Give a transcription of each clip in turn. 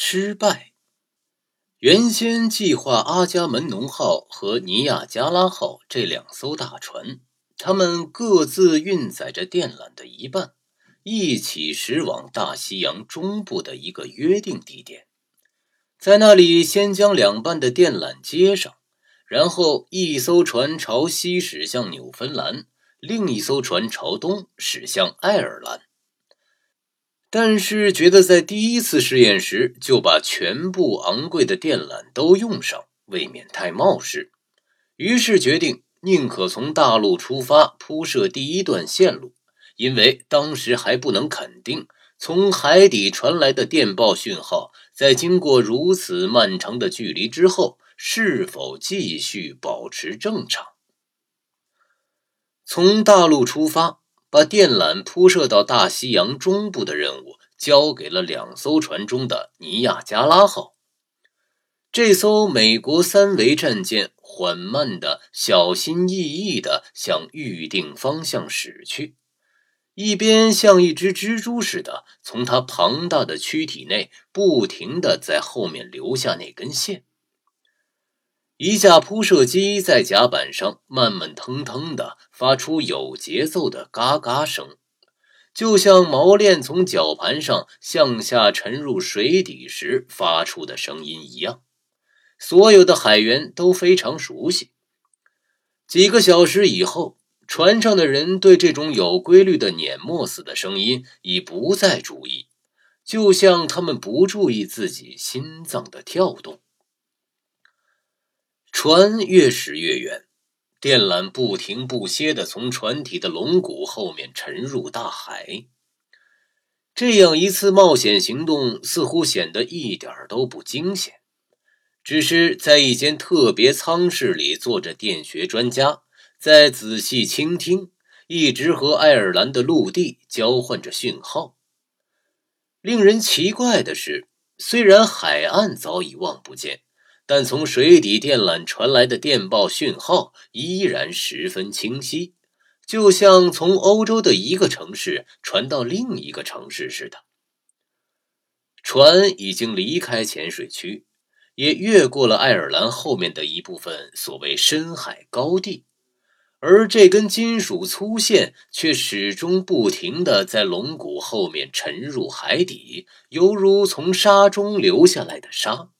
失败。原先计划阿伽门农号和尼亚加拉号这两艘大船，他们各自运载着电缆的一半，一起驶往大西洋中部的一个约定地点，在那里先将两半的电缆接上，然后一艘船朝西驶向纽芬兰，另一艘船朝东驶向爱尔兰。但是觉得在第一次试验时就把全部昂贵的电缆都用上，未免太冒失，于是决定宁可从大陆出发铺设第一段线路，因为当时还不能肯定从海底传来的电报讯号在经过如此漫长的距离之后是否继续保持正常。从大陆出发。把电缆铺设到大西洋中部的任务交给了两艘船中的尼亚加拉号。这艘美国三维战舰缓慢的、小心翼翼的向预定方向驶去，一边像一只蜘蛛似的从它庞大的躯体内不停的在后面留下那根线。一架铺设机在甲板上慢慢腾腾的发出有节奏的嘎嘎声，就像锚链从绞盘上向下沉入水底时发出的声音一样。所有的海员都非常熟悉。几个小时以后，船上的人对这种有规律的碾磨似的声音已不再注意，就像他们不注意自己心脏的跳动。船越驶越远，电缆不停不歇地从船体的龙骨后面沉入大海。这样一次冒险行动似乎显得一点都不惊险。只是在一间特别舱室里坐着电学专家，在仔细倾听，一直和爱尔兰的陆地交换着讯号。令人奇怪的是，虽然海岸早已望不见。但从水底电缆传来的电报讯号依然十分清晰，就像从欧洲的一个城市传到另一个城市似的。船已经离开浅水区，也越过了爱尔兰后面的一部分所谓深海高地，而这根金属粗线却始终不停地在龙骨后面沉入海底，犹如从沙中流下来的沙。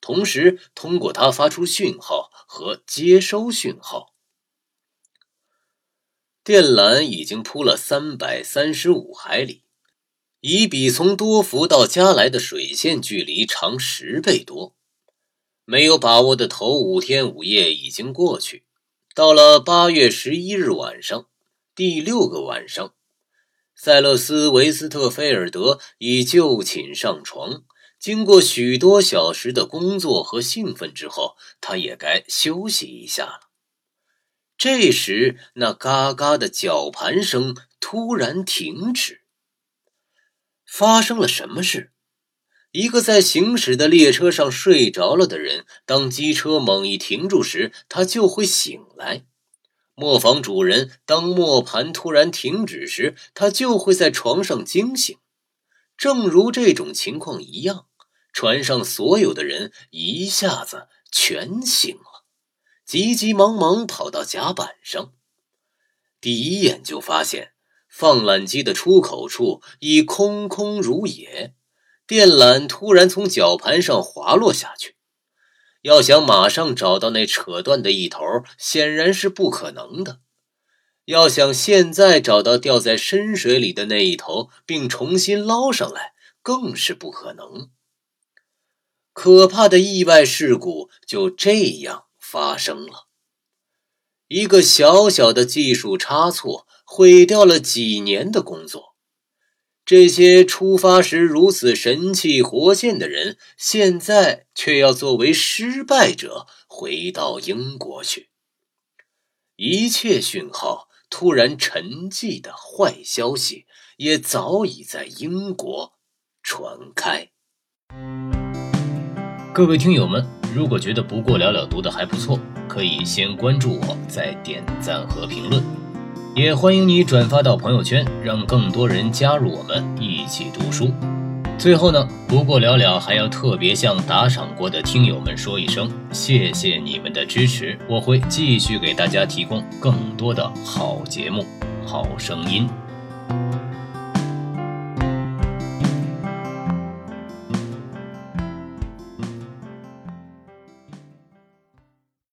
同时，通过它发出讯号和接收讯号。电缆已经铺了三百三十五海里，已比从多福到加莱的水线距离长十倍多。没有把握的头五天五夜已经过去，到了八月十一日晚上，第六个晚上，塞勒斯·维斯特菲尔德已就寝上床。经过许多小时的工作和兴奋之后，他也该休息一下了。这时，那嘎嘎的绞盘声突然停止。发生了什么事？一个在行驶的列车上睡着了的人，当机车猛一停住时，他就会醒来；磨坊主人当磨盘突然停止时，他就会在床上惊醒。正如这种情况一样，船上所有的人一下子全醒了，急急忙忙跑到甲板上，第一眼就发现放缆机的出口处已空空如也，电缆突然从绞盘上滑落下去。要想马上找到那扯断的一头，显然是不可能的。要想现在找到掉在深水里的那一头，并重新捞上来，更是不可能。可怕的意外事故就这样发生了。一个小小的技术差错，毁掉了几年的工作。这些出发时如此神气活现的人，现在却要作为失败者回到英国去。一切讯号。突然沉寂的坏消息也早已在英国传开。各位听友们，如果觉得不过了了读的还不错，可以先关注我，再点赞和评论。也欢迎你转发到朋友圈，让更多人加入我们一起读书。最后呢，不过了了还要特别向打赏过的听友们说一声，谢谢你们的支持，我会继续给大家提供更多的好节目、好声音。